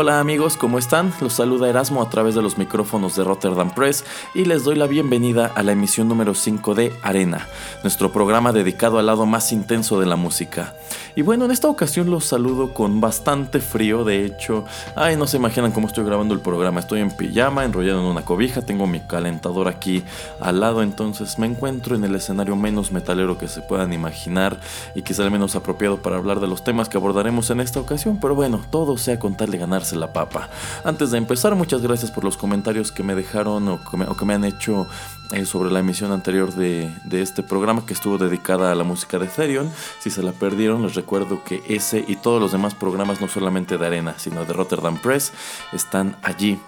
Hola amigos, ¿cómo están? Los saluda Erasmo a través de los micrófonos de Rotterdam Press y les doy la bienvenida a la emisión número 5 de Arena, nuestro programa dedicado al lado más intenso de la música. Y bueno, en esta ocasión los saludo con bastante frío, de hecho, ay, no se imaginan cómo estoy grabando el programa, estoy en pijama, enrollado en una cobija, tengo mi calentador aquí al lado, entonces me encuentro en el escenario menos metalero que se puedan imaginar y quizá el menos apropiado para hablar de los temas que abordaremos en esta ocasión, pero bueno, todo sea con tal de ganar la papa. Antes de empezar, muchas gracias por los comentarios que me dejaron o que me, han hecho eh, sobre la emisión anterior de, este programa que estuvo dedicada a la música de Therion. Si se la perdieron, les recuerdo que ese y todos los demás programas, no solamente de Arena, sino de Rotterdam Press, están allí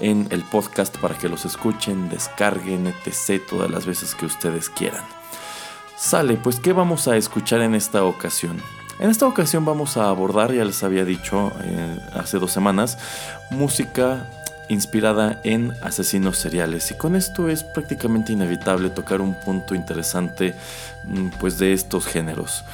en el podcast para que los escuchen, descarguen, etc. todas las veces que ustedes quieran. Sale, pues ¿qué vamos a escuchar en esta ocasión? En esta ocasión vamos a abordar, ya les había dicho eh, hace dos semanas, música inspirada en asesinos seriales y con esto es prácticamente inevitable tocar un punto interesante mm, pues de estos géneros.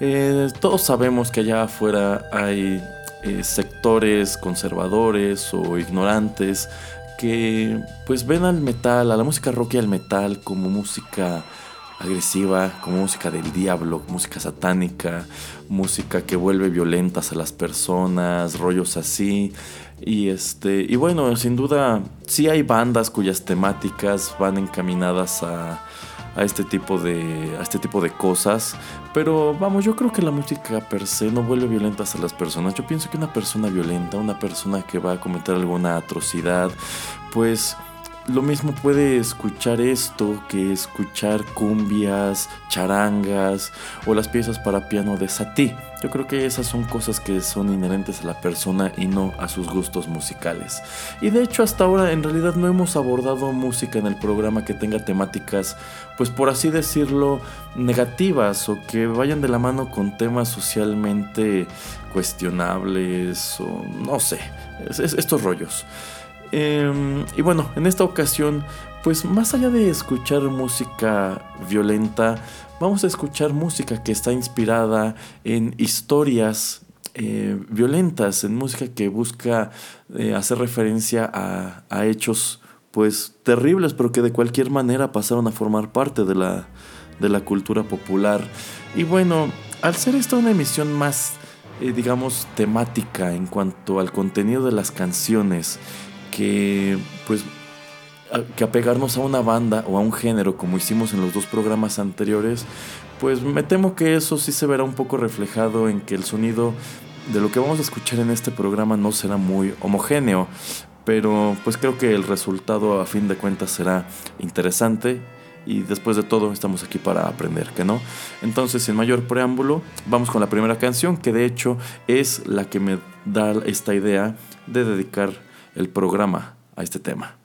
Eh, todos sabemos que allá afuera hay eh, sectores conservadores o ignorantes que pues ven al metal, a la música rock y al metal como música agresiva, como música del diablo, música satánica, música que vuelve violentas a las personas, rollos así. Y este, y bueno, sin duda sí hay bandas cuyas temáticas van encaminadas a, a este tipo de a este tipo de cosas, pero vamos, yo creo que la música per se no vuelve violentas a las personas. Yo pienso que una persona violenta, una persona que va a cometer alguna atrocidad, pues lo mismo puede escuchar esto que escuchar cumbias, charangas o las piezas para piano de Satie. Yo creo que esas son cosas que son inherentes a la persona y no a sus gustos musicales. Y de hecho hasta ahora en realidad no hemos abordado música en el programa que tenga temáticas, pues por así decirlo, negativas o que vayan de la mano con temas socialmente cuestionables o no sé, estos rollos. Em, y bueno, en esta ocasión, pues más allá de escuchar música violenta, vamos a escuchar música que está inspirada en historias eh, violentas, en música que busca eh, hacer referencia a, hechos pues terribles, pero que de cualquier manera pasaron a formar parte de la, de la cultura popular. Y bueno, al ser esta una emisión más, eh, digamos, temática en cuanto al contenido de las canciones, que pues que apegarnos a una banda o a un género como hicimos en los dos programas anteriores, pues me temo que eso sí se verá un poco reflejado en que el sonido de lo que vamos a escuchar en este programa no será muy homogéneo, pero pues creo que el resultado a fin de cuentas será interesante y después de todo estamos aquí para aprender, ¿que no? Entonces, sin mayor preámbulo, vamos con la primera canción que de hecho es la que me da esta idea de dedicar el programa a este tema.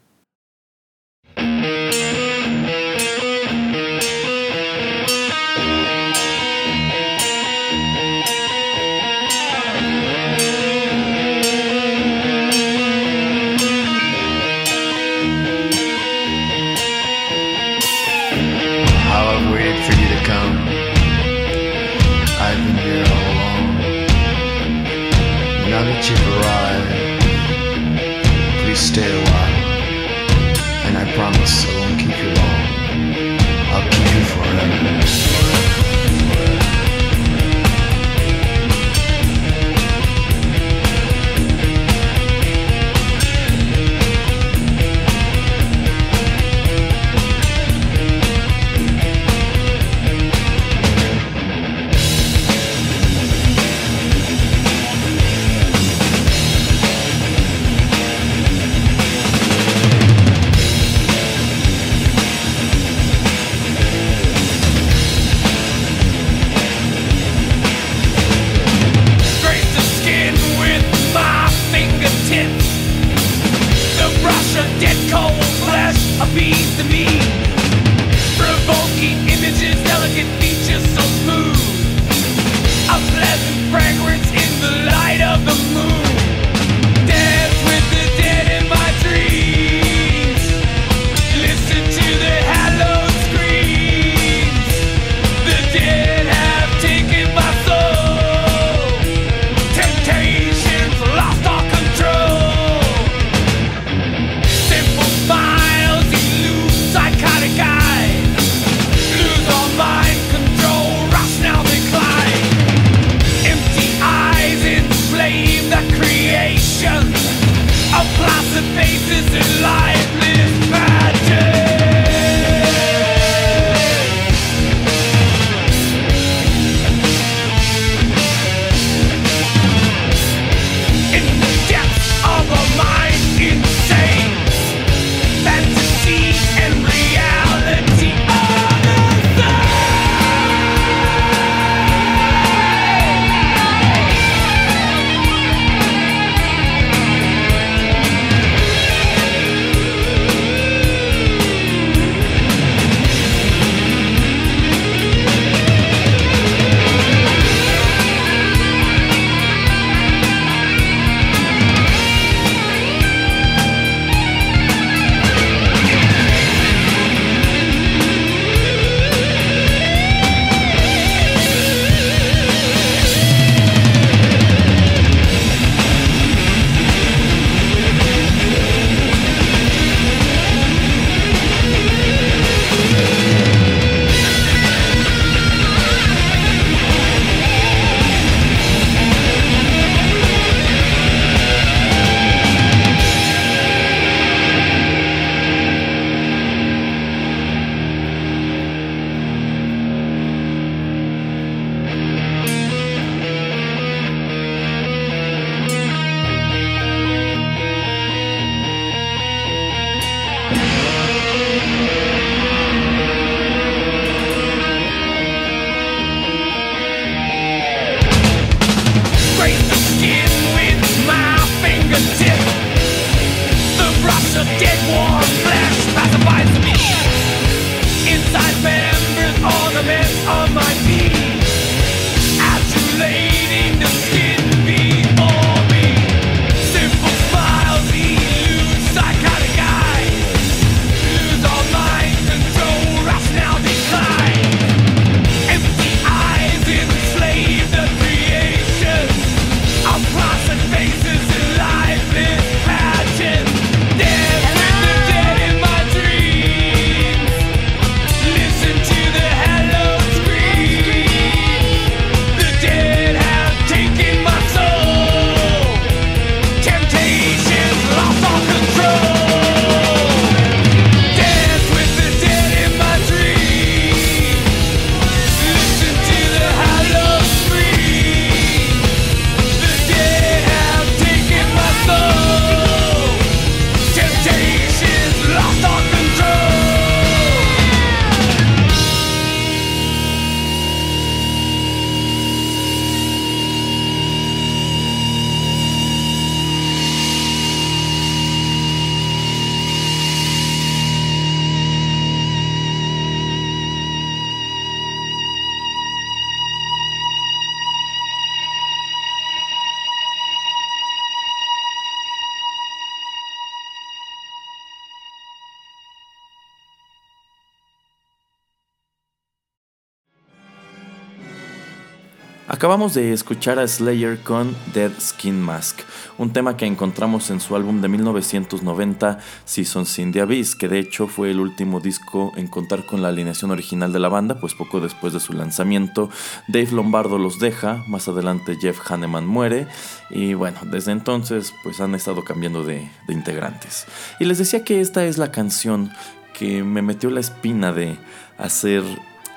Acabamos de escuchar a Slayer con Dead Skin Mask, un tema que encontramos en su álbum de 1990, Seasons in the Abyss, que de hecho fue el último disco en contar con la alineación original de la banda, pues poco después de su lanzamiento, Dave Lombardo los deja, más adelante Jeff Hanneman muere, y bueno, desde entonces pues han estado cambiando de, de integrantes. Y les decía que esta es la canción que me metió la espina de hacer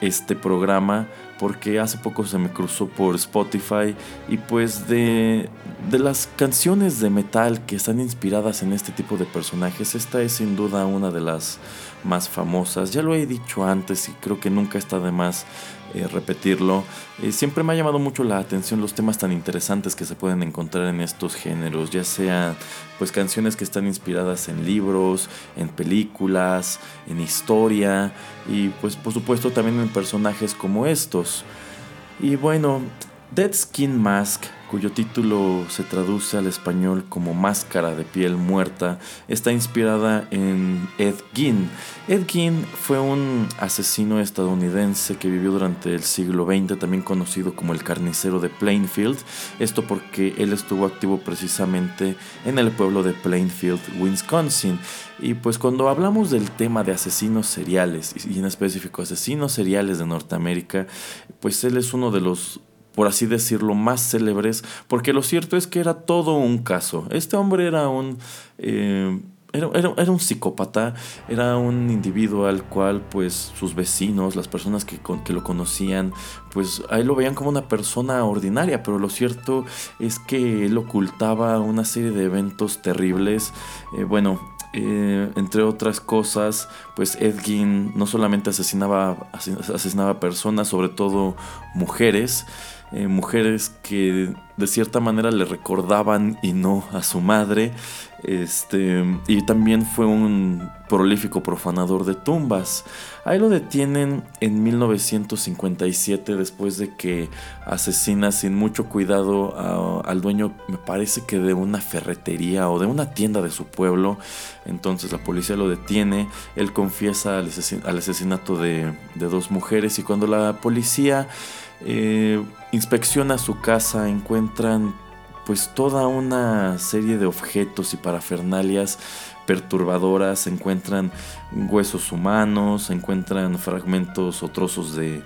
este programa porque hace poco se me cruzó por Spotify y pues de, de las canciones de metal que están inspiradas en este tipo de personajes, esta es sin duda una de las más famosas. Ya lo he dicho antes y creo que nunca está de más eh, repetirlo. Eh, siempre me ha llamado mucho la atención los temas tan interesantes que se pueden encontrar en estos géneros, ya sea pues canciones que están inspiradas en libros, en películas, en historia y pues por supuesto también en personajes como estos. Y bueno, Dead Skin Mask cuyo título se traduce al español como Máscara de piel muerta, está inspirada en Ed Gein. Ed Gein fue un asesino estadounidense que vivió durante el siglo XX, también conocido como el carnicero de Plainfield, esto porque él estuvo activo precisamente en el pueblo de Plainfield, Wisconsin. Y pues cuando hablamos del tema de asesinos seriales, y en específico asesinos seriales de Norteamérica, pues él es uno de los por así decirlo, más célebres, porque lo cierto es que era todo un caso. Este hombre era un... Eh, era, era, un psicópata, era un individuo al cual pues sus vecinos, las personas que, que lo conocían, pues ahí lo veían como una persona ordinaria, pero lo cierto es que él ocultaba una serie de eventos terribles. Eh, bueno, eh, entre otras cosas, pues Edgin no solamente asesinaba, asesinaba personas, sobre todo mujeres, eh, mujeres que de cierta manera le recordaban y no a su madre. Este, y también fue un prolífico profanador de tumbas. Ahí lo detienen en 1957 después de que asesina sin mucho cuidado al dueño, me parece que de una ferretería o de una tienda de su pueblo. Entonces la policía lo detiene, él confiesa al, asesinato de, de dos mujeres y cuando la policía eh, inspecciona su casa, encuentran pues toda una serie de objetos y parafernalias perturbadoras, encuentran huesos humanos, encuentran fragmentos o trozos de,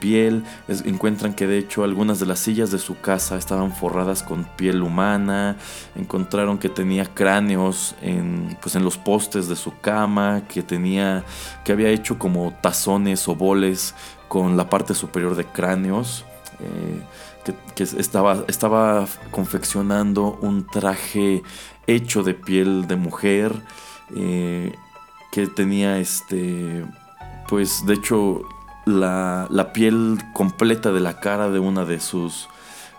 piel, encuentran que de hecho algunas de las sillas de su casa estaban forradas con piel humana, encontraron que tenía cráneos en, pues en los postes de su cama, que tenía, que había hecho como tazones o boles con la parte superior de cráneos. Eh, que, estaba, estaba confeccionando un traje hecho de piel de mujer. Eh, que tenía este. Pues de hecho. La, la, piel completa de la cara de una de sus.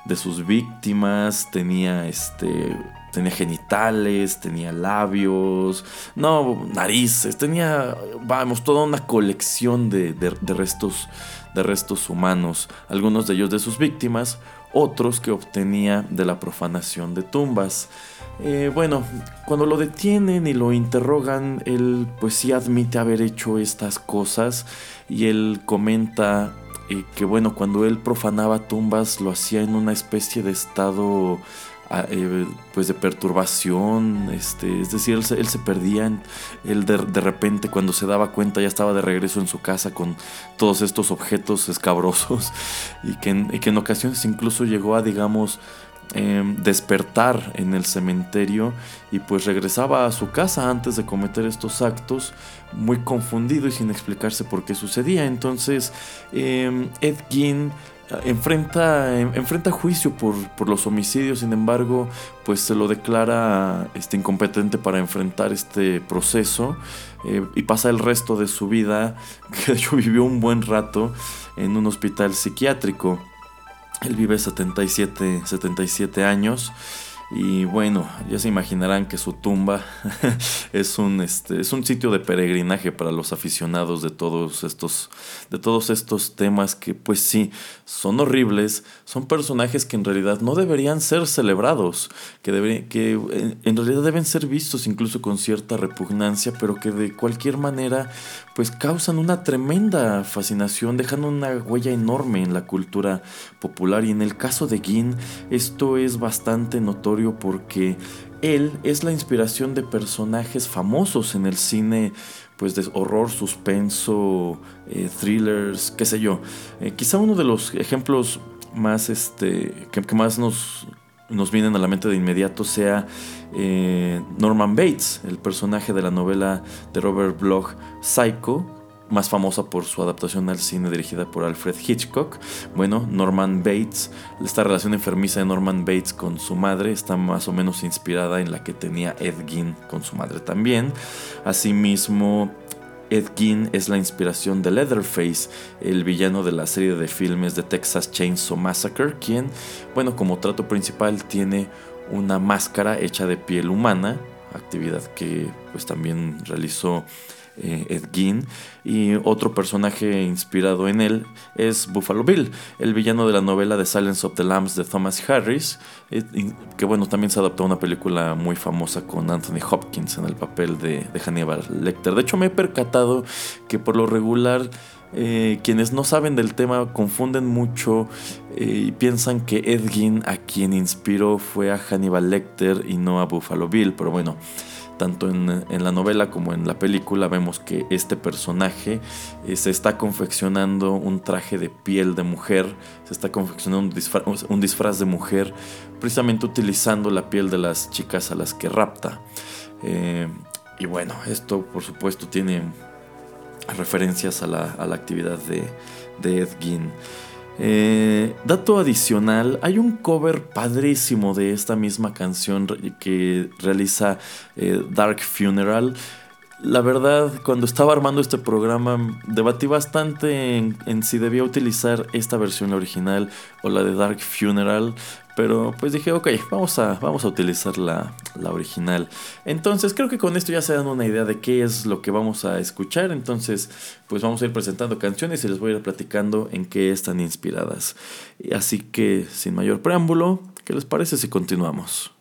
de sus víctimas. Tenía este tenía genitales, tenía labios, no, narices, tenía, vamos, toda una colección de, restos, de restos humanos, algunos de ellos de sus víctimas, otros que obtenía de la profanación de tumbas. Eh, bueno, cuando lo detienen y lo interrogan, él pues sí admite haber hecho estas cosas y él comenta eh, que bueno, cuando él profanaba tumbas lo hacía en una especie de estado pues de perturbación, este, es decir, él se, perdía, él de, repente cuando se daba cuenta ya estaba de regreso en su casa con todos estos objetos escabrosos y que en, que en ocasiones incluso llegó a, digamos, em, despertar en el cementerio y pues regresaba a su casa antes de cometer estos actos muy confundido y sin explicarse por qué sucedía. Entonces eh, enfrenta, enfrenta juicio por, los homicidios, sin embargo, pues se lo declara este, incompetente para enfrentar este proceso eh, y pasa el resto de su vida, que de hecho vivió un buen rato en un hospital psiquiátrico. Él vive 77, 77 años Y bueno, ya se imaginarán que su tumba es un, este, es un sitio de peregrinaje para los aficionados de todos estos, de todos estos temas que pues sí, son horribles, son personajes que en realidad no deberían ser celebrados, que, que en realidad deben ser vistos incluso con cierta repugnancia, pero que de cualquier manera pues causan una tremenda fascinación, dejando una huella enorme en la cultura popular. Y en el caso de Gin, esto es bastante notorio porque él es la inspiración de personajes famosos en el cine pues de horror, suspenso, eh, thrillers, qué sé yo. Eh, quizá uno de los ejemplos más este que, más nos nos vienen a la mente de inmediato sea eh, Norman Bates, el personaje de la novela de Robert Bloch Psycho, más famosa por su adaptación al cine dirigida por Alfred Hitchcock. Bueno, Norman Bates, esta relación enfermiza de Norman Bates con su madre está más o menos inspirada en la que tenía Ed Gein con su madre también. Asimismo, Ed Gein es la inspiración de Leatherface, el villano de la serie de filmes de Texas Chainsaw Massacre, quien, bueno, como trato principal tiene una máscara hecha de piel humana, actividad que pues también realizó eh. Y otro personaje inspirado en él es Buffalo Bill, el villano de la novela The Silence of the Lambs de Thomas Harris, eh, que bueno, también se adaptó a una película muy famosa con Anthony Hopkins en el papel de, Hannibal Lecter. De hecho, me he percatado que por lo regular eh, quienes no saben del tema confunden mucho y piensan que Ed Gein a quien inspiró fue a Hannibal Lecter y no a Buffalo Bill, pero bueno, tanto en, la novela como en la película vemos que este personaje eh, se está confeccionando un traje de piel de mujer, se está confeccionando un disfraz, de mujer, precisamente utilizando la piel de las chicas a las que rapta. Eh, y bueno, esto por supuesto tiene referencias a la, actividad de, de Ed Gein. Eh, dato adicional, hay un cover padrísimo de esta misma canción que realiza eh, Dark Funeral. La verdad, cuando estaba armando este programa, debatí bastante en, si debía utilizar esta versión original o la de Dark Funeral. Pero pues dije, ok, vamos a, vamos a utilizar la, la, original. Entonces creo que con esto ya se dan una idea de qué es lo que vamos a escuchar. Entonces pues vamos a ir presentando canciones y les voy a ir platicando en qué están inspiradas. Así que sin mayor preámbulo, ¿qué les parece si continuamos?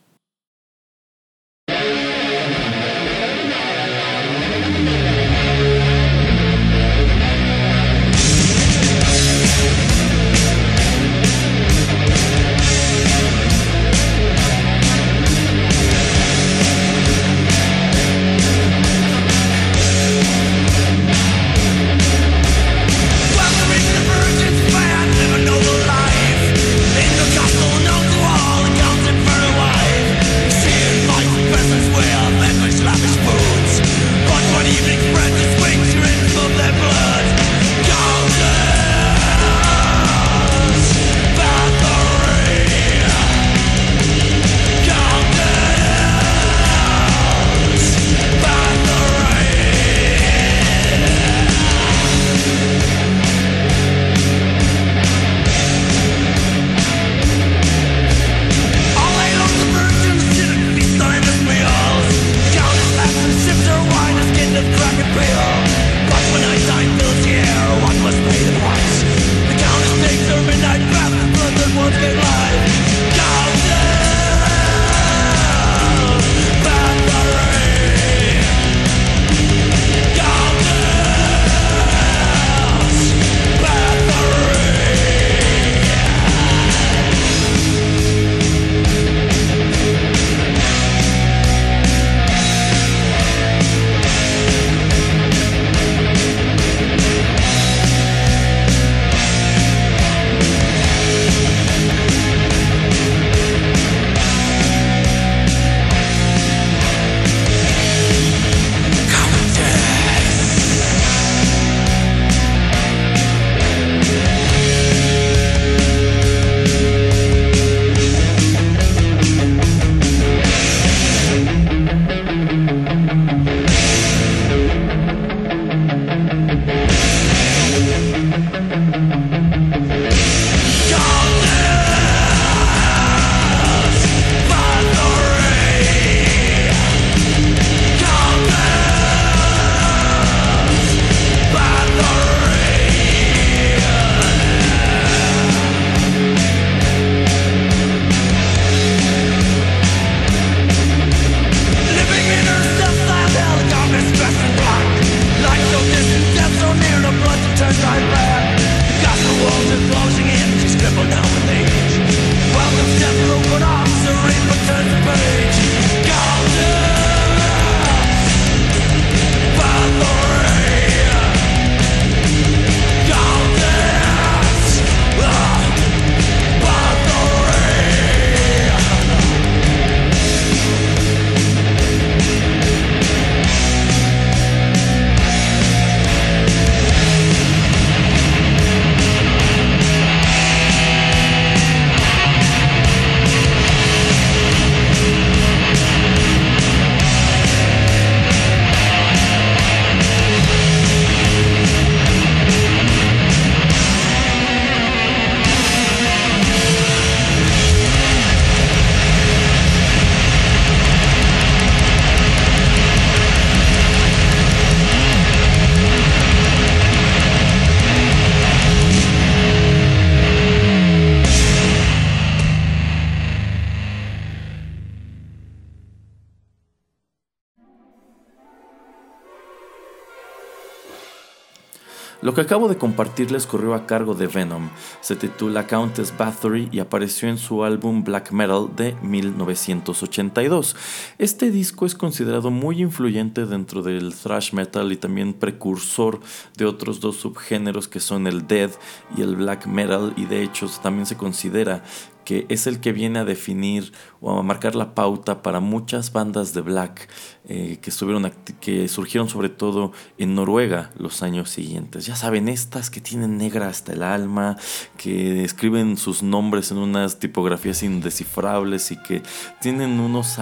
Lo que acabo de compartirles corrió a cargo de Venom, se titula Countess Bathory y apareció en su álbum Black Metal de 1982. Este disco es considerado muy influyente dentro del thrash metal y también precursor de otros dos subgéneros que son el death y el black metal y de hecho también se considera que es el que viene a definir o a marcar la pauta para muchas bandas de black eh, que, estuvieron que surgieron sobre todo en Noruega los años siguientes. Ya saben, estas que tienen negra hasta el alma, que escriben sus nombres en unas tipografías indescifrables y que tienen, unos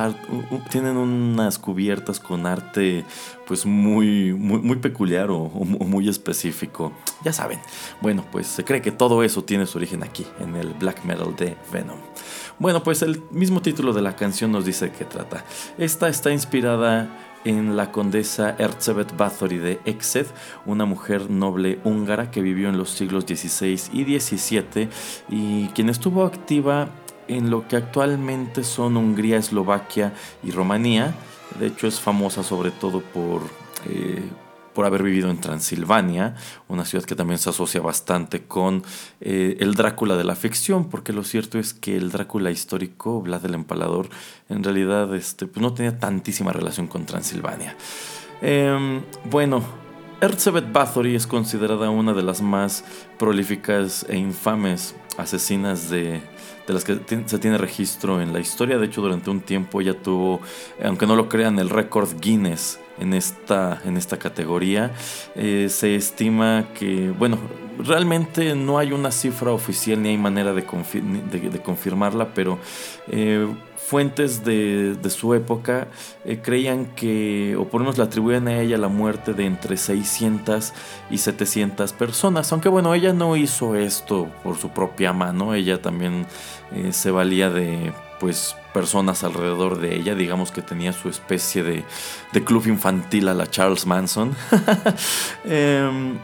tienen unas cubiertas con arte pues muy, muy, peculiar o, muy específico. Ya saben, bueno, pues se cree que todo eso tiene su origen aquí, en el black metal de Venom. Bueno, pues el mismo título de la canción nos dice que trata. Esta está inspirada en la condesa Erzsébet Bathory de Exed, una mujer noble húngara que vivió en los siglos XVI y XVII y quien estuvo activa en lo que actualmente son Hungría, Eslovaquia y Rumanía. De hecho es famosa sobre todo por... Eh, por haber vivido en Transilvania, una ciudad que también se asocia bastante con eh, el Drácula de la ficción, porque lo cierto es que el Drácula histórico, Vlad el Empalador, en realidad este, pues no tenía tantísima relación con Transilvania. Em, bueno, Erzsébet Bathory es considerada una de las más prolíficas e infames asesinas de, de las que se tiene registro en la historia. De hecho, durante un tiempo ella tuvo, aunque no lo crean, el récord Guinness en esta, en esta categoría. Eh, se estima que, bueno, realmente no hay una cifra oficial ni hay manera de, confirmarla, pero eh, fuentes de, su época eh, creían que, o por lo menos le atribuían a ella la muerte de entre 600 y 700 personas. Aunque bueno, ella no hizo esto por su propia mano, ella también se valía de pues personas alrededor de ella, digamos que tenía su especie de, club infantil a la Charles Manson. Em,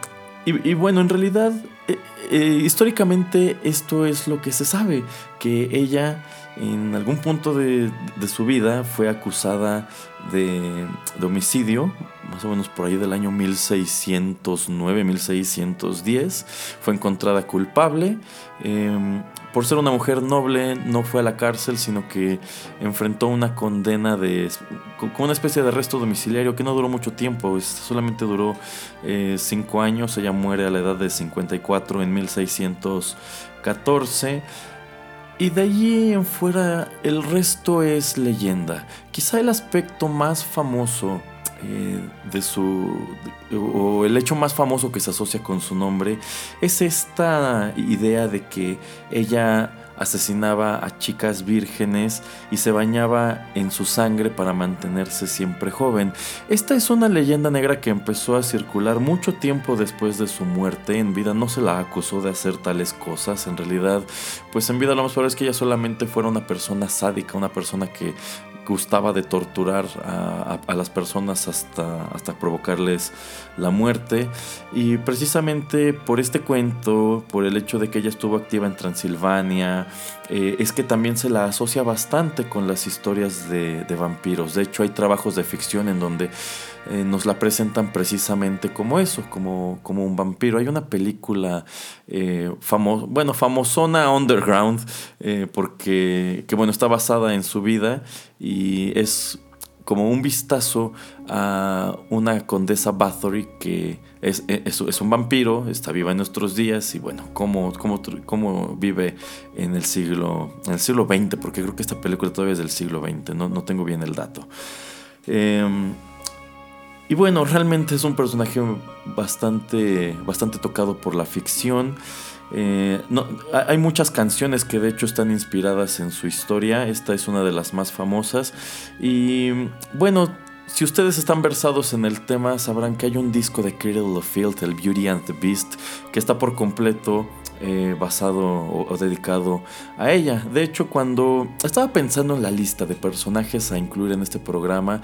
y, bueno, en realidad, eh, eh, históricamente esto es lo que se sabe, que ella en algún punto de, su vida fue acusada de, homicidio, más o menos por ahí del año 1609, 1610. Fue encontrada culpable. Em, por ser una mujer noble, no fue a la cárcel, sino que enfrentó una condena de. con una especie de arresto domiciliario que no duró mucho tiempo, solamente duró eh, cinco años. Ella muere a la edad de 54 en 1614. Y de allí en fuera el resto es leyenda. Quizá el aspecto más famoso eh, de su o el hecho más famoso que se asocia con su nombre es esta idea de que ella asesinaba a chicas vírgenes y se bañaba en su sangre para mantenerse siempre joven. Esta es una leyenda negra que empezó a circular mucho tiempo después de su muerte. En vida no se la acusó de hacer tales cosas. En realidad, pues en vida lo más probable es que ella solamente fuera una persona sádica, una persona que gustaba de torturar a, las personas hasta, hasta provocarles la muerte. Y precisamente por este cuento, por el hecho de que ella estuvo activa en Transilvania, eh, es que también se la asocia bastante con las historias de, vampiros. De hecho, hay trabajos de ficción en donde eh, nos la presentan precisamente como eso, como, como un vampiro. Hay una película eh, bueno, famosona underground, porque que, bueno, está basada en su vida y es como un vistazo a una condesa Bathory que es, es, un vampiro, está viva en nuestros días y bueno, cómo, cómo, cómo vive en el siglo en el siglo XX, porque creo que esta película todavía es del siglo XX, no, no tengo bien el dato. Em, y bueno, realmente es un personaje bastante, bastante tocado por la ficción. Eh, no, hay muchas canciones que de hecho están inspiradas en su historia. Esta es una de las más famosas. Y bueno, si ustedes están versados en el tema, sabrán que hay un disco de Cradle of Field, el Beauty and the Beast, que está por completo eh, basado o, dedicado a ella. De hecho, cuando estaba pensando en la lista de personajes a incluir en este programa,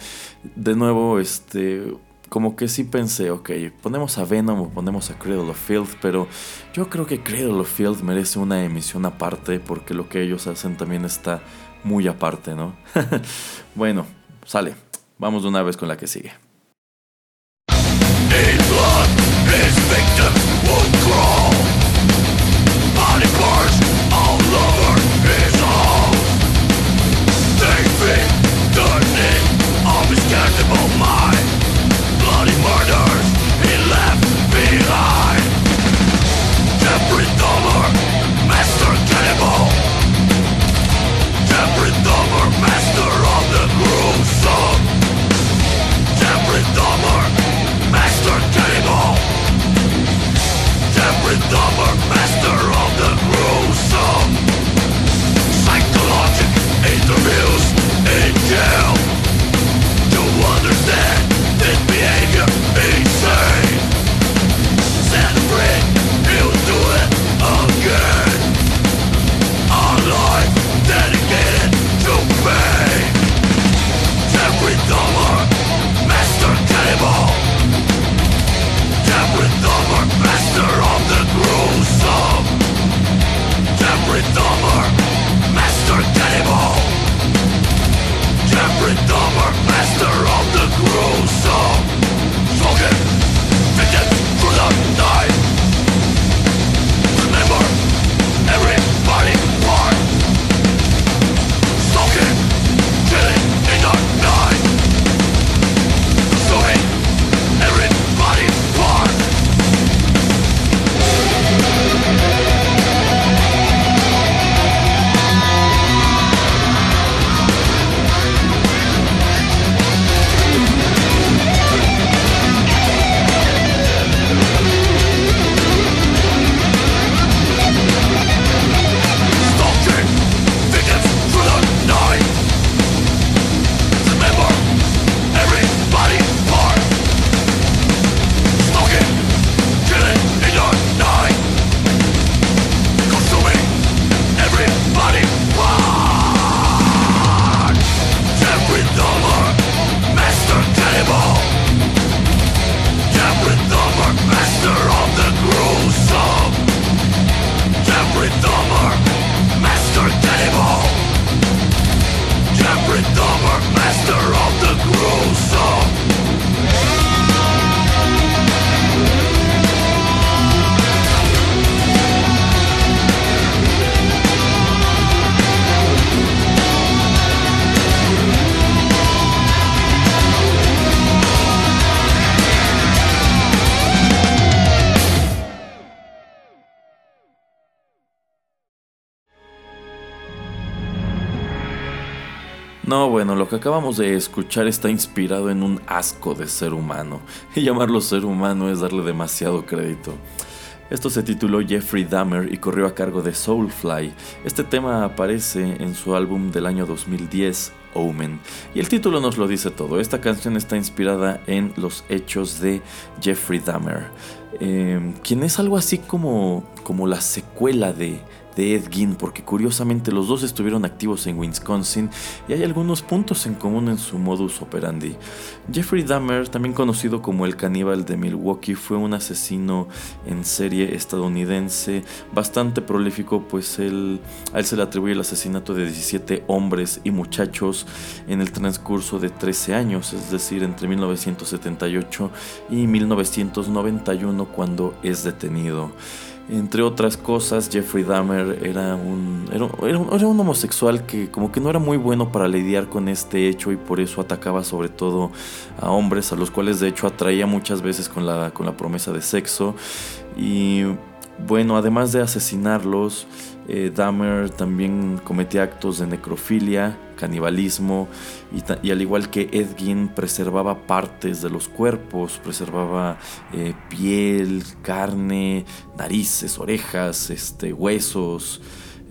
de nuevo, este como que sí pensé, ok, ponemos a Venom o ponemos a Cradle of Field, pero yo creo que Cradle of Field merece una emisión aparte porque lo que ellos hacen también está muy aparte, ¿no? bueno, sale, vamos de una vez con la que sigue. cares about bloody murders he left behind? Master cannibal. Master of the gruesome. Master cannibal. Dahmer, Master Cannibal. Jeffrey Dahmer, Master que acabamos de escuchar está inspirado en un asco de ser humano. Y llamarlo ser humano es darle demasiado crédito. Esto se tituló Jeffrey Dahmer y corrió a cargo de Soulfly. Este tema aparece en su álbum del año 2010, Omen. Y el título nos lo dice todo. Esta canción está inspirada en los hechos de Jeffrey Dahmer, eh, quien es algo así como, como la secuela de de Ed Gein, porque curiosamente los dos estuvieron activos en Wisconsin y hay algunos puntos en común en su modus operandi. Jeffrey Dahmer, también conocido como el caníbal de Milwaukee, fue un asesino en serie estadounidense bastante prolífico, pues él, a él se le atribuye el asesinato de 17 hombres y muchachos en el transcurso de 13 años, es decir, entre 1978 y 1991 cuando es detenido. Entre otras cosas, Jeffrey Dahmer era un, era, un, homosexual que como que no era muy bueno para lidiar con este hecho y por eso atacaba sobre todo a hombres, a los cuales de hecho atraía muchas veces con la, con la promesa de sexo. Y bueno, además de asesinarlos, eh, Dahmer también cometía actos de necrofilia, canibalismo y, al igual que Edgin preservaba partes de los cuerpos, preservaba eh, piel, carne, narices, orejas, este, huesos.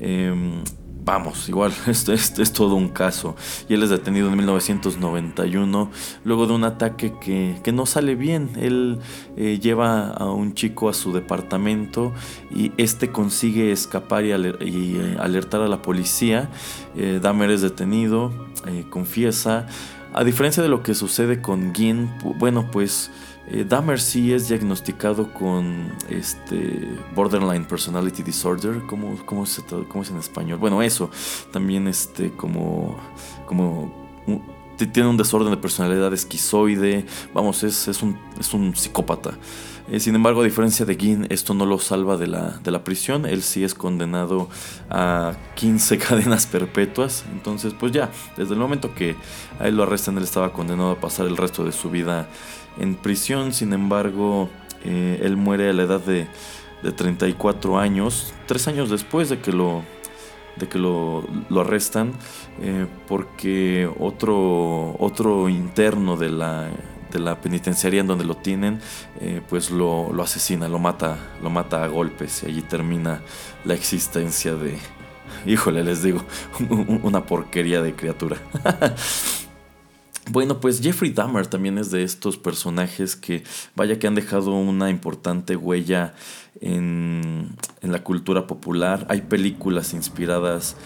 Em, vamos, igual, esto, es todo un caso. Y él es detenido en 1991 luego de un ataque que, no sale bien. Él eh, lleva a un chico a su departamento y este consigue escapar y, eh, alertar a la policía. Eh, Dahmer es detenido, confiesa. A diferencia de lo que sucede con Gin, bueno, pues eh, Dahmer sí es diagnosticado con este borderline personality disorder, ¿cómo, cómo, se, cómo es en español? Bueno, eso, también este como, como tiene un desorden de personalidad esquizoide, vamos, es, es, un, es un psicópata. Eh, sin embargo, a diferencia de Gin, esto no lo salva de la, de la prisión. Él sí es condenado a 15 cadenas perpetuas. Entonces, pues ya, desde el momento que a él lo arrestan, él estaba condenado a pasar el resto de su vida en prisión. Sin embargo, eh, él muere a la edad de, de 34 años, tres años después de que lo, de que lo, lo arrestan, eh, porque otro, otro interno de la, la penitenciaría en donde lo tienen, eh, pues lo, lo, asesina, lo mata, lo mata a golpes y allí termina la existencia de, híjole, les digo, una porquería de criatura. Bueno, pues Jeffrey Dahmer también es de estos personajes que vaya que han dejado una importante huella en, la cultura popular. Hay películas inspiradas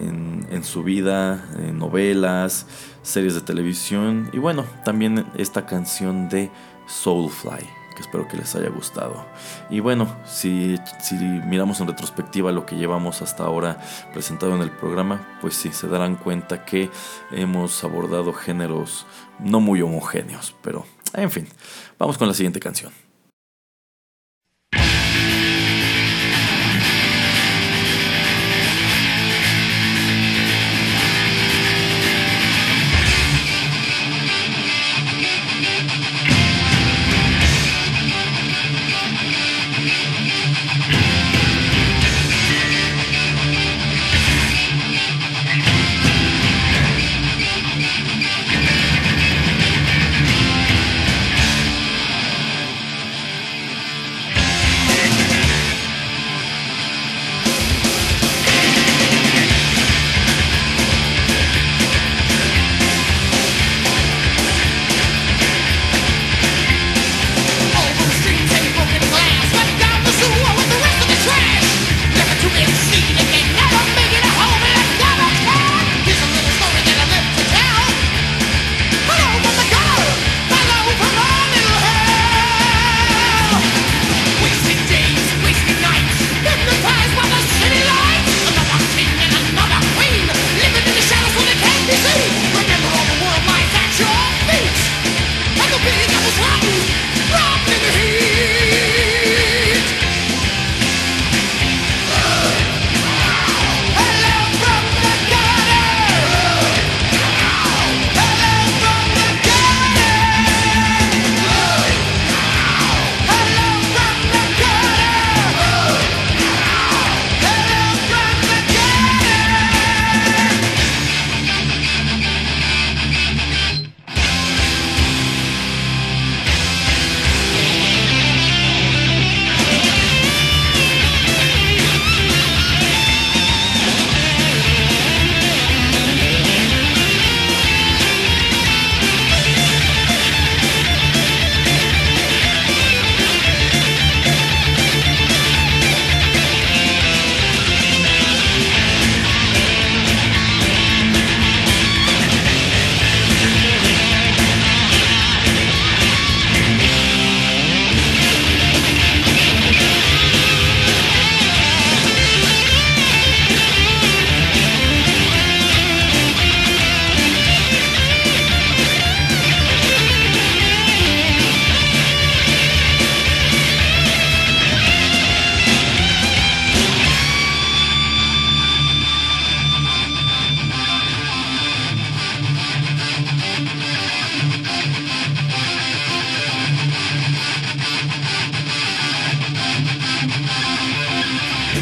en, en su vida, novelas, series de televisión y bueno, también esta canción de Soulfly que espero que les haya gustado. Y bueno, si, si miramos en retrospectiva lo que llevamos hasta ahora presentado en el programa, pues sí, se darán cuenta que hemos abordado géneros no muy homogéneos, pero en fin, vamos con la siguiente canción.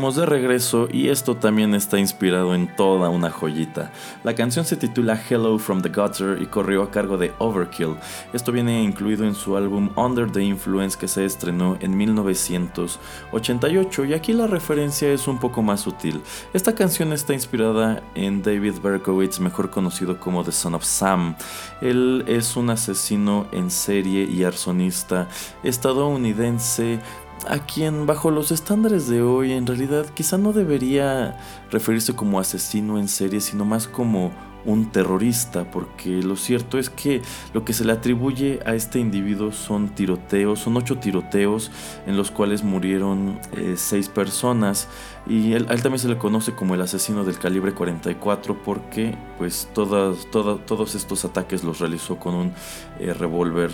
De regreso y esto también está inspirado en toda una joyita. La canción se titula Hello from the Gutter y corrió a cargo de Overkill. Esto viene incluido en su álbum Under the Influence que se estrenó en 1988 y aquí la referencia es un poco más sutil. Esta canción está inspirada en David Berkowitz, mejor conocido como The Son of Sam. Él es un asesino en serie y arsonista estadounidense a quien bajo los estándares de hoy en realidad quizá no debería referirse como asesino en serie, sino más como un terrorista, porque lo cierto es que lo que se le atribuye a este individuo son tiroteos, son ocho tiroteos en los cuales murieron eh, seis personas y él, a él también se le conoce como el asesino del calibre 44 porque pues todas, todos estos ataques los realizó con un eh, revólver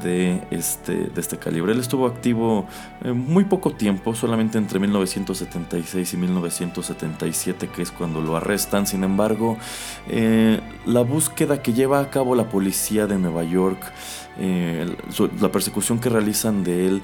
de este, de este calibre. Él estuvo activo eh, muy poco tiempo, solamente entre 1976 y 1977, que es cuando lo arrestan. Sin embargo, eh, la búsqueda que lleva a cabo la policía de Nueva York, eh, la persecución que realizan de él,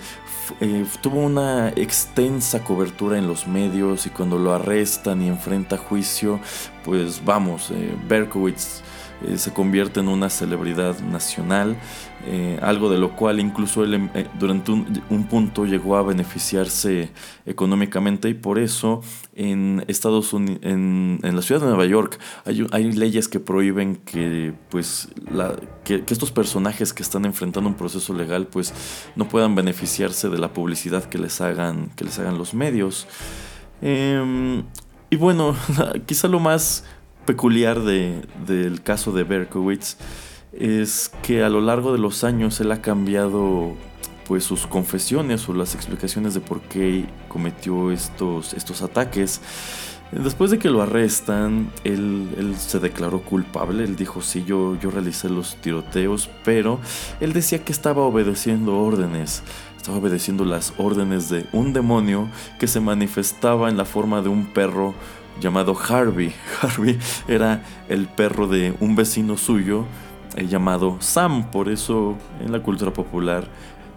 tuvo una extensa cobertura en los medios y cuando lo arrestan y enfrenta juicio, pues vamos, Berkowitz eh, se convierte en una celebridad nacional, eh, algo de lo cual incluso él em, eh, durante un, punto llegó a beneficiarse económicamente y por eso en Estados Unidos, en, la ciudad de Nueva York hay, leyes que prohíben que, pues, que, estos personajes que están enfrentando un proceso legal pues no puedan beneficiarse de la publicidad que les hagan, que les hagan los medios. Em, y bueno, quizá lo más peculiar del caso de Berkowitz es que a lo largo de los años él ha cambiado pues sus confesiones o las explicaciones de por qué cometió estos, estos ataques. Después de que lo arrestan, él, se declaró culpable. Él dijo, sí, yo, yo realicé los tiroteos, pero él decía que estaba obedeciendo órdenes. Estaba obedeciendo las órdenes de un demonio que se manifestaba en la forma de un perro llamado Harvey. Harvey era el perro de un vecino suyo eh, llamado Sam, por eso en la cultura popular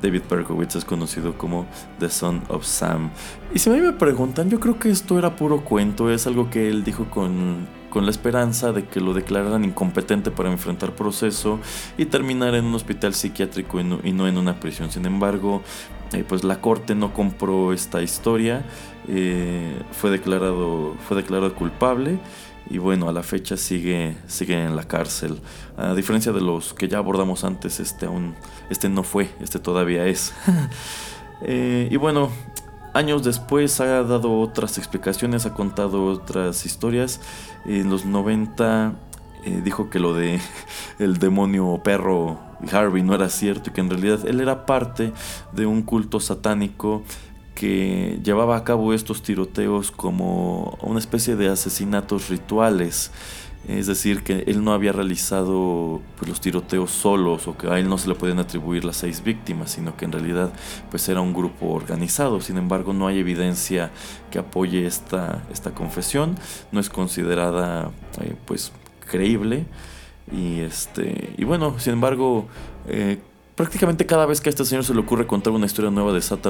David Berkowitz es conocido como The Son of Sam. Y si a mí me preguntan, yo creo que esto era puro cuento, es algo que él dijo con, con la esperanza de que lo declararan incompetente para enfrentar proceso y terminar en un hospital psiquiátrico y no, en una prisión. Sin embargo, eh, pues la corte no compró esta historia eh, fue, declarado, fue declarado culpable y bueno, a la fecha sigue, sigue en la cárcel. A diferencia de los que ya abordamos antes, este aún, este no fue, este todavía es. Eh, y bueno, años después ha dado otras explicaciones, ha contado otras historias. En los 90 eh, dijo que lo de el demonio perro Harvey no era cierto y que en realidad él era parte de un culto satánico que llevaba a cabo estos tiroteos como una especie de asesinatos rituales. Es decir, que él no había realizado pues, los tiroteos solos o que a él no se le podían atribuir las seis víctimas, sino que en realidad pues, era un grupo organizado. Sin embargo, no hay evidencia que apoye esta, esta confesión. No es considerada eh, pues, creíble. Y, este, y bueno, sin embargo, eh, prácticamente cada vez que a este señor se le ocurre contar una historia nueva desata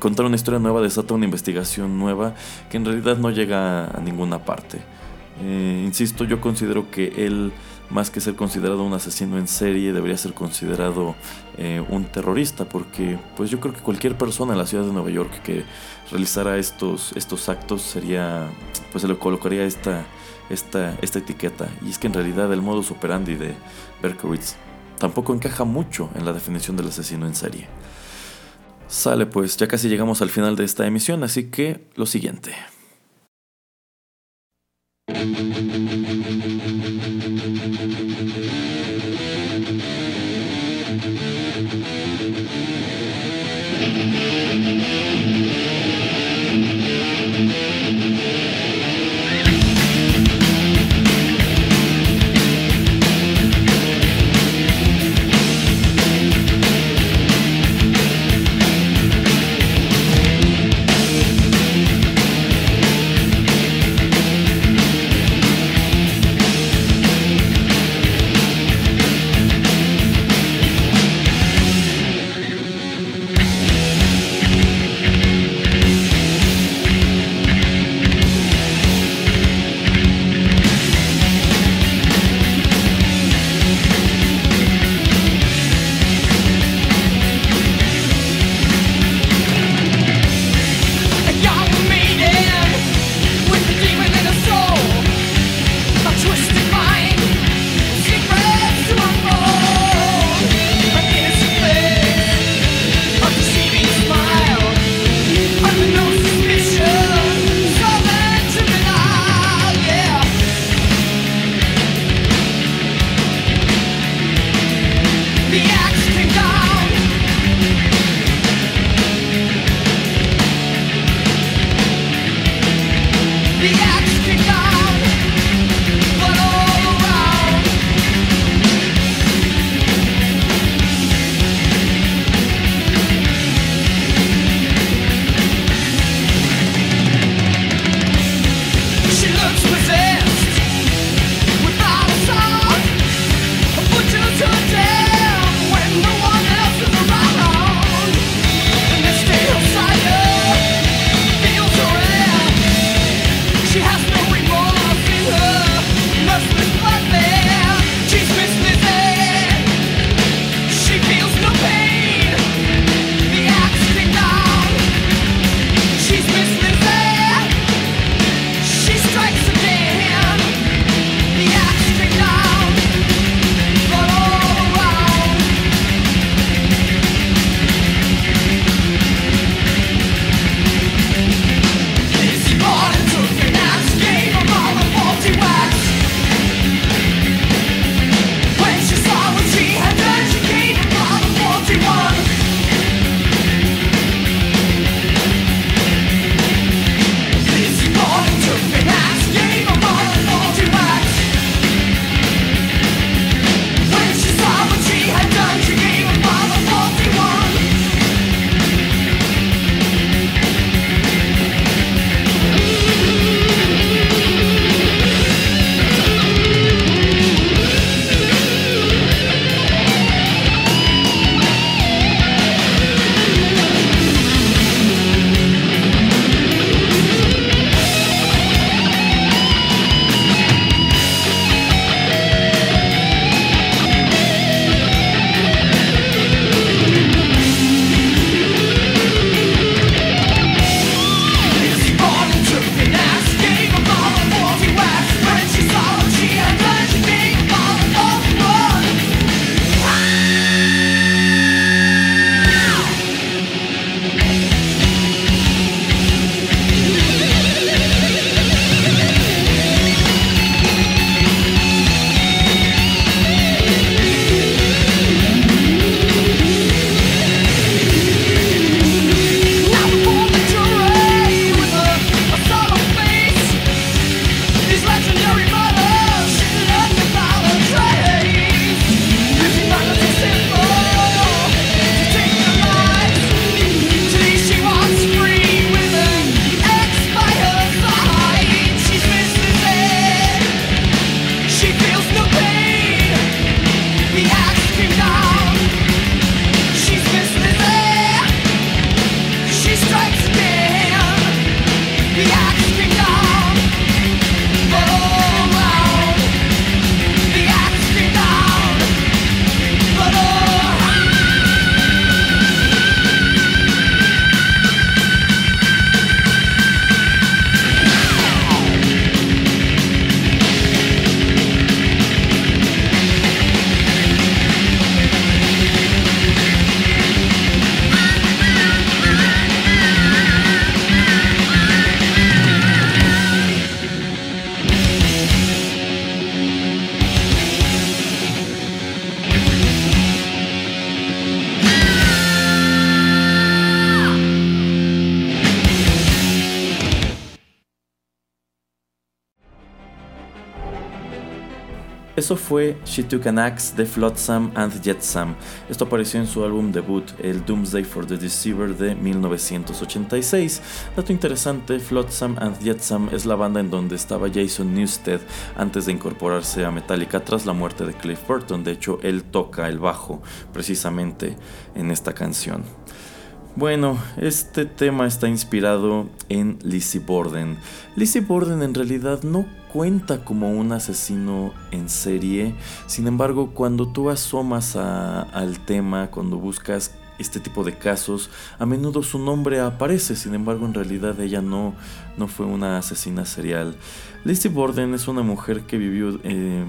contar una historia nueva desata una investigación nueva que en realidad no llega a ninguna parte. Eh, insisto, yo considero que él, más que ser considerado un asesino en serie, debería ser considerado eh, un terrorista, porque pues yo creo que cualquier persona en la ciudad de Nueva York que realizara estos, estos actos sería, pues se le colocaría esta, esta, esta etiqueta. Y es que en realidad el modus operandi de Berkowitz tampoco encaja mucho en la definición del asesino en serie. Sale pues, ya casi llegamos al final de esta emisión, así que lo siguiente. She Took an Axe de Flotsam and Jetsam. Esto apareció en su álbum debut, el Doomsday for the Deceiver de 1986. Dato interesante, Flotsam and Jetsam es la banda en donde estaba Jason Newsted antes de incorporarse a Metallica tras la muerte de Cliff Burton. De hecho, él toca el bajo precisamente en esta canción. Bueno, este tema está inspirado en Lizzie Borden. Lizzie Borden en realidad no cuenta como un asesino en serie. Sin embargo, cuando tú asomas al tema, cuando buscas este tipo de casos, a menudo su nombre aparece, sin embargo en realidad ella no, no fue una asesina serial. Lizzie Borden es una mujer que vivió eh,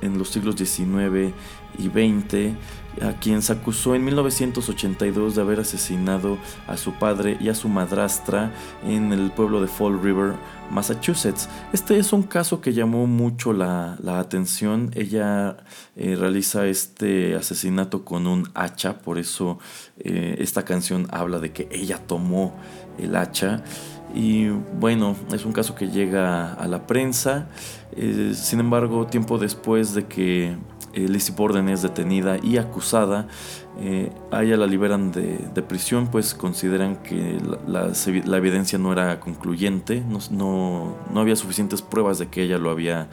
en los siglos XIX y XX a quien se acusó en 1982 de haber asesinado a su padre y a su madrastra en el pueblo de Fall River, Massachusetts. Este es un caso que llamó mucho la, atención. Ella eh, realiza este asesinato con un hacha, por eso eh, esta canción habla de que ella tomó el hacha. Y bueno, es un caso que llega a la prensa. Eh, sin embargo, tiempo después de que eh, Lizzie Borden es detenida y acusada. Eh, a ella la liberan de, prisión, pues consideran que la, evidencia no era concluyente, no, no, había suficientes pruebas de que ella lo había,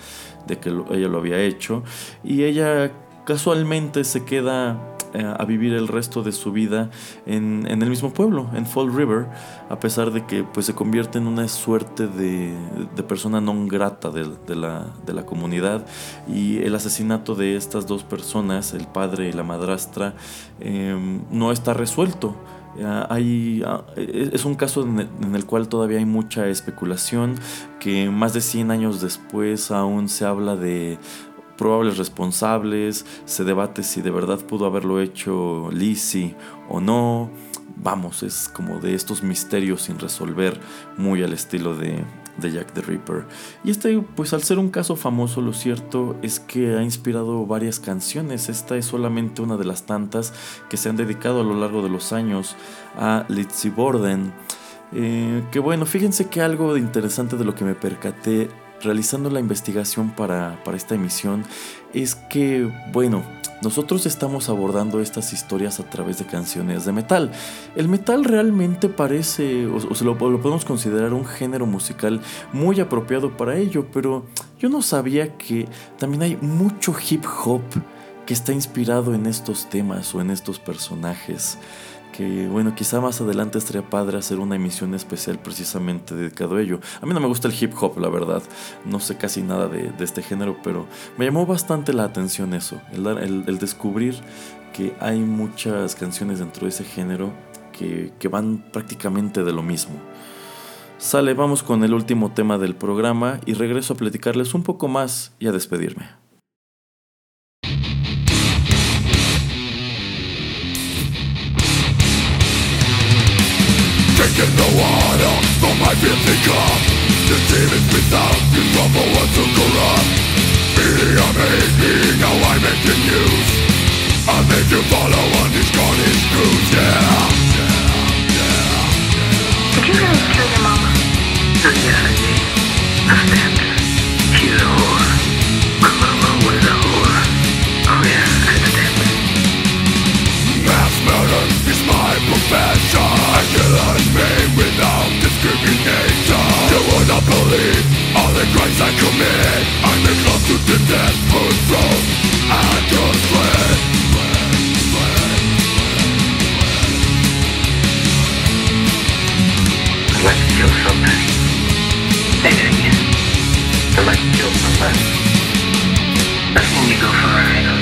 de que ella lo había hecho. Y ella casualmente se queda eh, a vivir el resto de su vida en, el mismo pueblo, en Fall River, a pesar de que pues, se convierte en una suerte de, persona non grata de, la, comunidad. Y el asesinato de estas dos personas, el padre y la madrastra, em, no está resuelto. Hay, ah, es un caso en el cual todavía hay mucha especulación, que más de 100 años después aún se habla de probables responsables, se debate si de verdad pudo haberlo hecho Lizzie o no. Vamos, es como de estos misterios sin resolver, muy al estilo de, de Jack the Ripper. Y este, pues al ser un caso famoso, lo cierto es que ha inspirado varias canciones. Esta es solamente una de las tantas que se han dedicado a lo largo de los años a Lizzie Borden. Eh, que bueno, fíjense que algo interesante de lo que me percaté realizando la investigación para, esta emisión es que, bueno, nosotros estamos abordando estas historias a través de canciones de metal. El metal realmente parece, o, se lo, lo, podemos considerar un género musical muy apropiado para ello, pero yo no sabía que también hay mucho hip hop que está inspirado en estos temas o en estos personajes que bueno, quizá más adelante estaría padre hacer una emisión especial precisamente dedicado a ello. A mí no me gusta el hip hop, la verdad, no sé casi nada de, este género, pero me llamó bastante la atención eso, el, descubrir que hay muchas canciones dentro de ese género que, que van prácticamente de lo mismo. Sale, vamos con el último tema del programa y regreso a platicarles un poco más y a despedirme. Drinking the water from my filthy cup The demons without you trouble and to corrupt Feeding on me, now I'm making use I make you follow on these garden screws, yeah yeah, yeah, Did you guys kill your mama? Oh yes I did I stabbed her She's a whore. My mama was a whore. Oh yeah, I stabbed her Mass murder is my profession killing me without discrimination You would not believe all the crimes I commit I make love to the death food from like to kill somebody Say that again to kill somebody That's when you go for a ride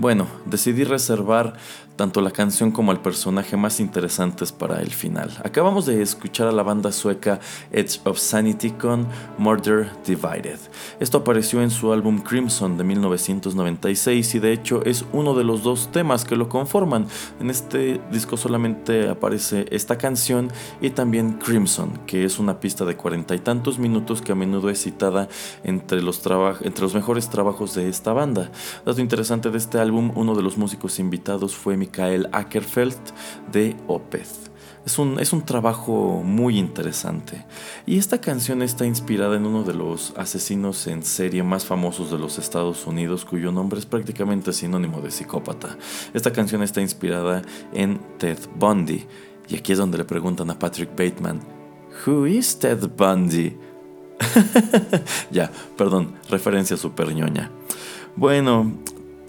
Bueno, decidí reservar tanto la canción como el personaje más interesantes para el final. Acabamos de escuchar a la banda sueca Edge of Sanity con Murder Divided. Esto apareció en su álbum Crimson de 1996 y de hecho es uno de los dos temas que lo conforman. En este disco solamente aparece esta canción y también Crimson, que es una pista de cuarenta y tantos minutos que a menudo es citada entre los, mejores trabajos de esta banda. Dato interesante de este álbum, uno de los músicos invitados fue mi Mikael Ackerfeld de Opeth. Es un, es un, trabajo muy interesante. Y esta canción está inspirada en uno de los asesinos en serie más famosos de los Estados Unidos, cuyo nombre es prácticamente sinónimo de psicópata. Esta canción está inspirada en Ted Bundy. Y aquí es donde le preguntan a Patrick Bateman, ¿Who is Ted Bundy? ya, perdón, referencia super ñoña. Bueno,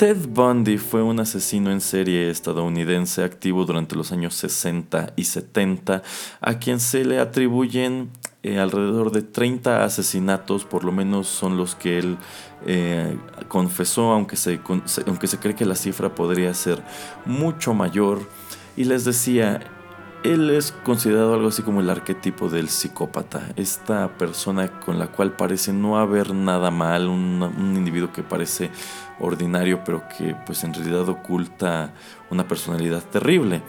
Ted Bundy fue un asesino en serie estadounidense activo durante los años 60 y 70, a quien se le atribuyen eh, alrededor de 30 asesinatos, por lo menos son los que él eh, confesó, aunque se, aunque se cree que la cifra podría ser mucho mayor. Y les decía, él es considerado algo así como el arquetipo del psicópata, esta persona con la cual parece no haber nada mal, un, individuo que parece ordinario pero que pues en realidad oculta una personalidad terrible.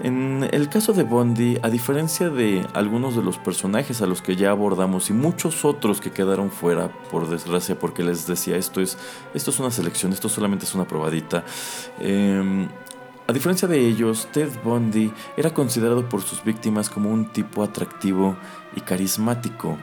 En el caso de Bondi, a diferencia de algunos de los personajes a los que ya abordamos y muchos otros que quedaron fuera, por desgracia, porque les decía esto es, esto es una selección, esto solamente es una probadita, eh, a diferencia de ellos, Ted Bundy era considerado por sus víctimas como un tipo atractivo y carismático.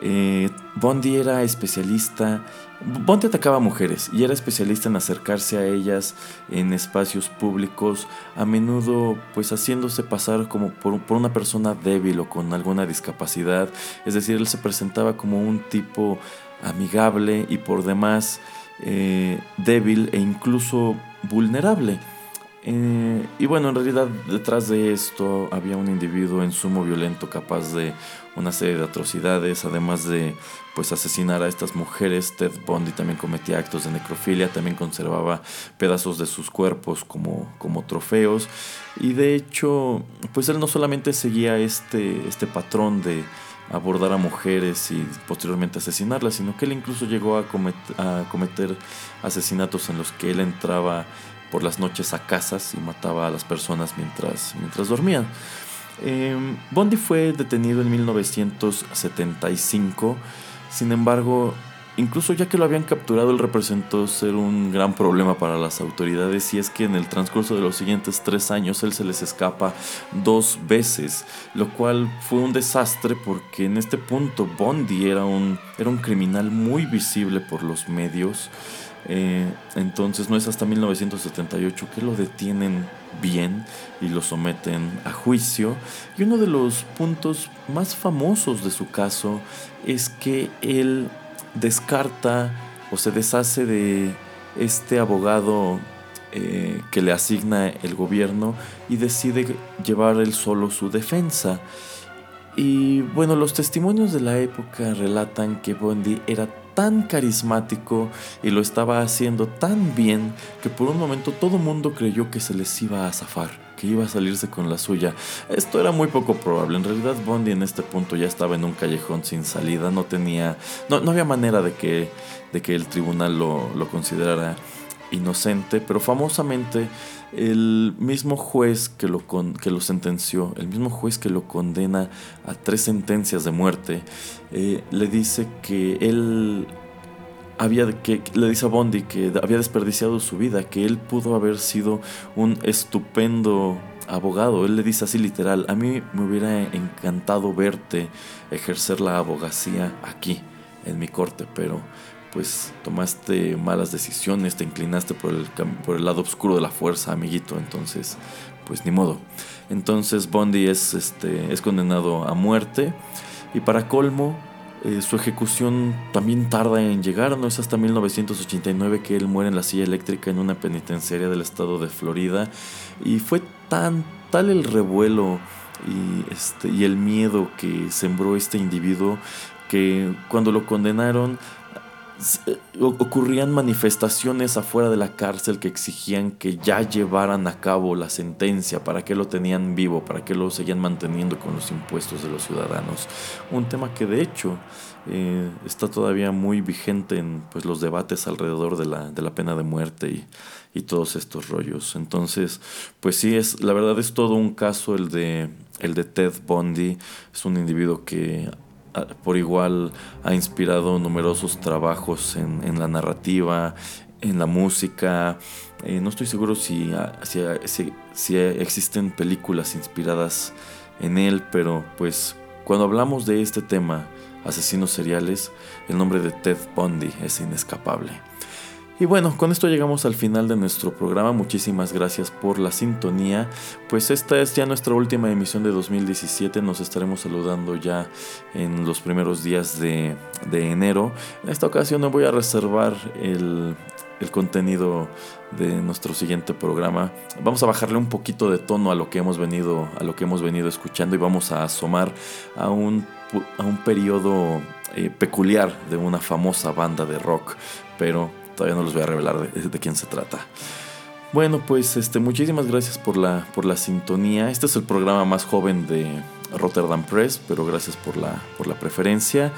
Eh, Bundy era especialista, Bundy atacaba a mujeres y era especialista en acercarse a ellas en espacios públicos, a menudo pues haciéndose pasar como por, una persona débil o con alguna discapacidad, es decir, él se presentaba como un tipo amigable y por demás eh, débil e incluso vulnerable. Eh, y bueno, en realidad detrás de esto había un individuo en sumo violento capaz de una serie de atrocidades, además de pues asesinar a estas mujeres. Ted Bundy también cometía actos de necrofilia, también conservaba pedazos de sus cuerpos como, como trofeos. Y de hecho, pues él no solamente seguía este, este patrón de abordar a mujeres y posteriormente asesinarlas, sino que él incluso llegó a, a cometer asesinatos en los que él entraba por las noches a casas y mataba a las personas mientras, mientras dormían. Eh, Bondi fue detenido en 1975, sin embargo, incluso ya que lo habían capturado, él representó ser un gran problema para las autoridades y es que en el transcurso de los siguientes tres años él se les escapa dos veces, lo cual fue un desastre porque en este punto Bondi era un, era un criminal muy visible por los medios. Eh, entonces no es hasta 1978 que lo detienen bien y lo someten a juicio. Y uno de los puntos más famosos de su caso es que él descarta o se deshace de este abogado eh, que le asigna el gobierno y decide llevar él solo su defensa. Y bueno, los testimonios de la época relatan que Bondi era tan carismático y lo estaba haciendo tan bien que por un momento todo mundo creyó que se les iba a zafar, que iba a salirse con la suya. Esto era muy poco probable. En realidad Bondi en este punto ya estaba en un callejón sin salida, no tenía, no, no había manera de que, de que el tribunal lo, lo considerara inocente, pero famosamente el mismo juez que lo, que lo sentenció, el mismo juez que lo condena a tres sentencias de muerte, eh, le dice que él había que le dice a Bondi que había desperdiciado su vida, que él pudo haber sido un estupendo abogado. Él le dice así literal, a mí me hubiera encantado verte ejercer la abogacía aquí, en mi corte, pero pues tomaste malas decisiones, te inclinaste por el, por el lado oscuro de la fuerza, amiguito, entonces, pues ni modo. Entonces Bondi es, este, es condenado a muerte y para colmo, eh, su ejecución también tarda en llegar, no es hasta 1989 que él muere en la silla eléctrica en una penitenciaria del estado de Florida y fue tan tal el revuelo y, este, y el miedo que sembró este individuo que cuando lo condenaron ocurrían manifestaciones afuera de la cárcel que exigían que ya llevaran a cabo la sentencia, para que lo tenían vivo, para que lo seguían manteniendo con los impuestos de los ciudadanos. Un tema que de hecho eh, está todavía muy vigente en pues, los debates alrededor de la, de la pena de muerte y, y, todos estos rollos. Entonces, pues sí, es, la verdad es todo un caso el de, el de Ted Bundy. Es un individuo que por igual ha inspirado numerosos trabajos en, la narrativa, en la música. Eh, no estoy seguro si, si, si, existen películas inspiradas en él, pero pues cuando hablamos de este tema, asesinos seriales, el nombre de Ted Bundy es inescapable. Y bueno, con esto llegamos al final de nuestro programa. Muchísimas gracias por la sintonía. Pues esta es ya nuestra última emisión de 2017. Nos estaremos saludando ya en los primeros días de, enero. En esta ocasión no voy a reservar el, el contenido de nuestro siguiente programa. Vamos a bajarle un poquito de tono a lo que hemos venido, a lo que hemos venido escuchando y vamos a asomar a un, a un periodo eh, peculiar de una famosa banda de rock. Pero Todavía no les voy a revelar de, quién se trata. Bueno, pues este, muchísimas gracias por la, por la sintonía. Este es el programa más joven de Rotterdam Press, pero gracias por la, por la preferencia.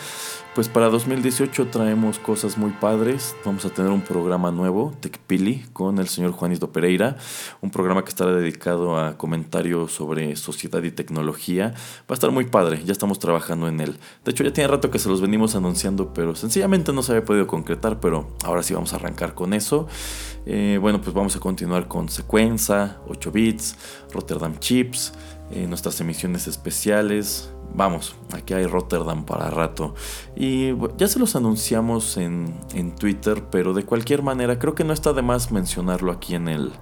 Pues para 2018 traemos cosas muy padres. Vamos a tener un programa nuevo, TechPili, con el señor Juanito Pereira. Un programa que estará dedicado a comentarios sobre sociedad y tecnología. Va a estar muy padre, ya estamos trabajando en él. De hecho, ya tiene rato que se los venimos anunciando, pero sencillamente no se había podido concretar, pero ahora sí vamos a arrancar con eso. Eh, bueno, pues vamos a continuar con Secuenza, 8 bits, Rotterdam Chips, eh, nuestras emisiones especiales, vamos, aquí hay Rotterdam para rato. Y ya se los anunciamos en, Twitter, pero de cualquier manera creo que no está de más mencionarlo aquí en, el,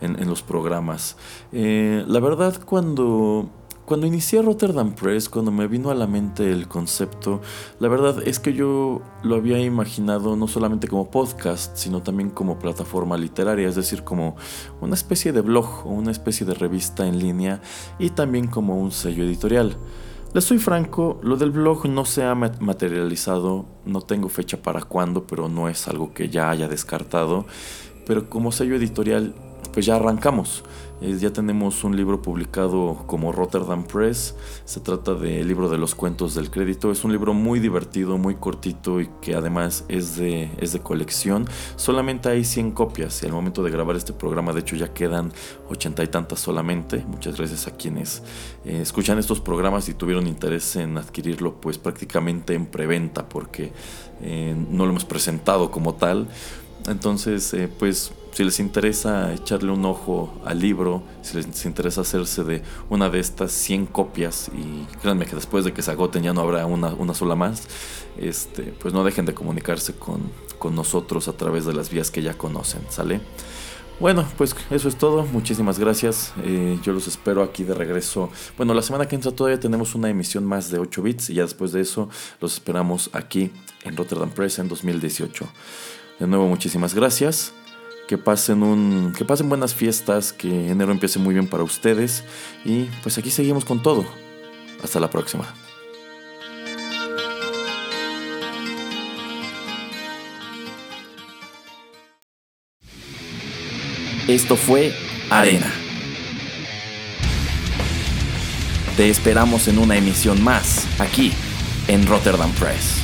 en, los programas. Eh, la verdad, cuando, cuando inicié Rotterdam Press, cuando me vino a la mente el concepto, la verdad es que yo lo había imaginado no solamente como podcast, sino también como plataforma literaria, es decir, como una especie de blog o una especie de revista en línea y también como un sello editorial. Les soy franco, lo del blog no se ha materializado, no tengo fecha para cuándo, pero no es algo que ya haya descartado. Pero como sello editorial, pues ya arrancamos ya tenemos un libro publicado como Rotterdam Press. Se trata del libro de los cuentos del crédito. Es un libro muy divertido, muy cortito y que además es de, es de colección. Solamente hay 100 copias y al momento de grabar este programa de hecho ya quedan ochenta y tantas solamente. Muchas gracias a quienes eh, escuchan estos programas y tuvieron interés en adquirirlo pues prácticamente en preventa porque eh, no lo hemos presentado como tal. Entonces eh, pues si les interesa echarle un ojo al libro, si les interesa hacerse de una de estas 100 copias, y créanme que después de que se agoten ya no habrá una, sola más, este, pues no dejen de comunicarse con, nosotros a través de las vías que ya conocen, ¿sale? Bueno, pues eso es todo. Muchísimas gracias. Eh, yo los espero aquí de regreso. Bueno, la semana que entra todavía tenemos una emisión más de 8 bits y ya después de eso los esperamos aquí en Rotterdam Press en 2018. De nuevo, muchísimas gracias que pasen un que pasen buenas fiestas, que enero empiece muy bien para ustedes y pues aquí seguimos con todo. Hasta la próxima. Esto fue Arena. Te esperamos en una emisión más aquí en Rotterdam Press.